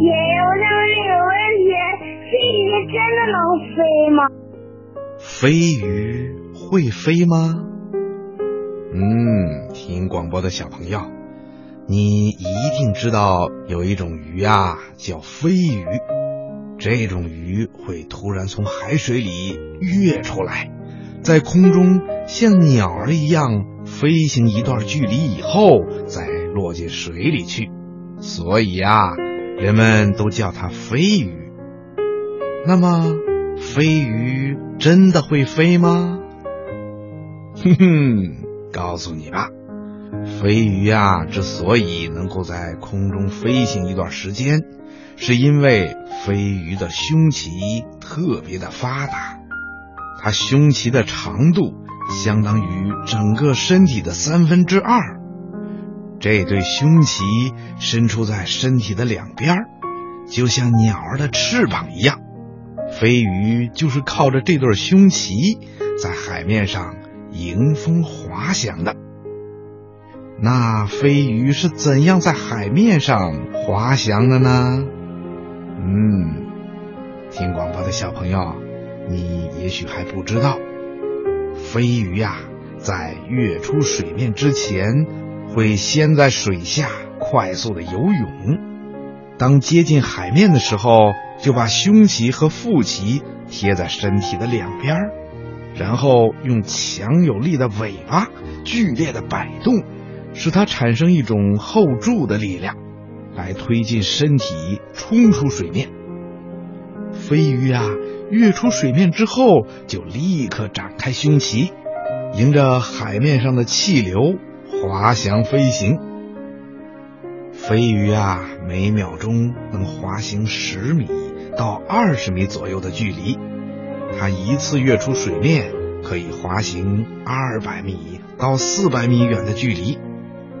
也有这么一个问题：飞鱼真的能飞吗？飞鱼会飞吗？嗯，听广播的小朋友，你一定知道有一种鱼啊，叫飞鱼。这种鱼会突然从海水里跃出来，在空中像鸟儿一样飞行一段距离以后，再落进水里去。所以啊，人们都叫它飞鱼。那么，飞鱼真的会飞吗？哼哼，告诉你吧，飞鱼呀，之所以能够在空中飞行一段时间，是因为飞鱼的胸鳍特别的发达，它胸鳍的长度相当于整个身体的三分之二。这对胸鳍伸出在身体的两边，就像鸟儿的翅膀一样。飞鱼就是靠着这对胸鳍在海面上迎风滑翔的。那飞鱼是怎样在海面上滑翔的呢？嗯，听广播的小朋友，你也许还不知道，飞鱼呀，在跃出水面之前，会先在水下快速的游泳。当接近海面的时候，就把胸鳍和腹鳍贴在身体的两边，然后用强有力的尾巴剧烈的摆动，使它产生一种后柱的力量，来推进身体冲出水面。飞鱼啊，跃出水面之后，就立刻展开胸鳍，迎着海面上的气流滑翔飞行。飞鱼啊，每秒钟能滑行十米到二十米左右的距离。它一次跃出水面，可以滑行二百米到四百米远的距离，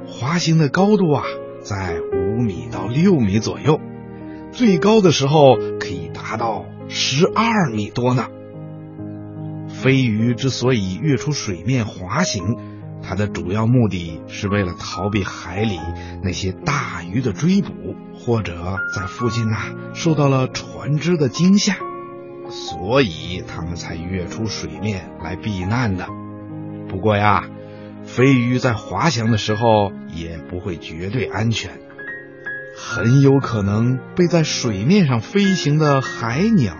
滑行的高度啊，在五米到六米左右，最高的时候可以达到十二米多呢。飞鱼之所以跃出水面滑行，它的主要目的是为了逃避海里那些大鱼的追捕，或者在附近呐受到了船只的惊吓，所以它们才跃出水面来避难的。不过呀，飞鱼在滑翔的时候也不会绝对安全，很有可能被在水面上飞行的海鸟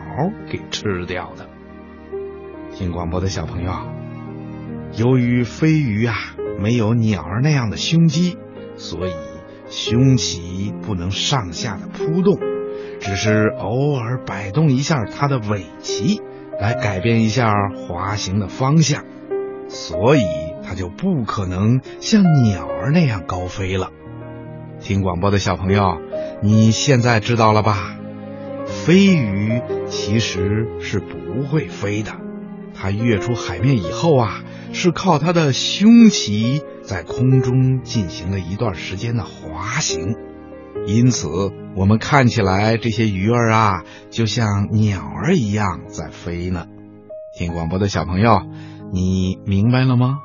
给吃掉的。听广播的小朋友。由于飞鱼啊没有鸟儿那样的胸肌，所以胸鳍不能上下的扑动，只是偶尔摆动一下它的尾鳍，来改变一下滑行的方向，所以它就不可能像鸟儿那样高飞了。听广播的小朋友，你现在知道了吧？飞鱼其实是不会飞的，它跃出海面以后啊。是靠它的胸鳍在空中进行了一段时间的滑行，因此我们看起来这些鱼儿啊，就像鸟儿一样在飞呢。听广播的小朋友，你明白了吗？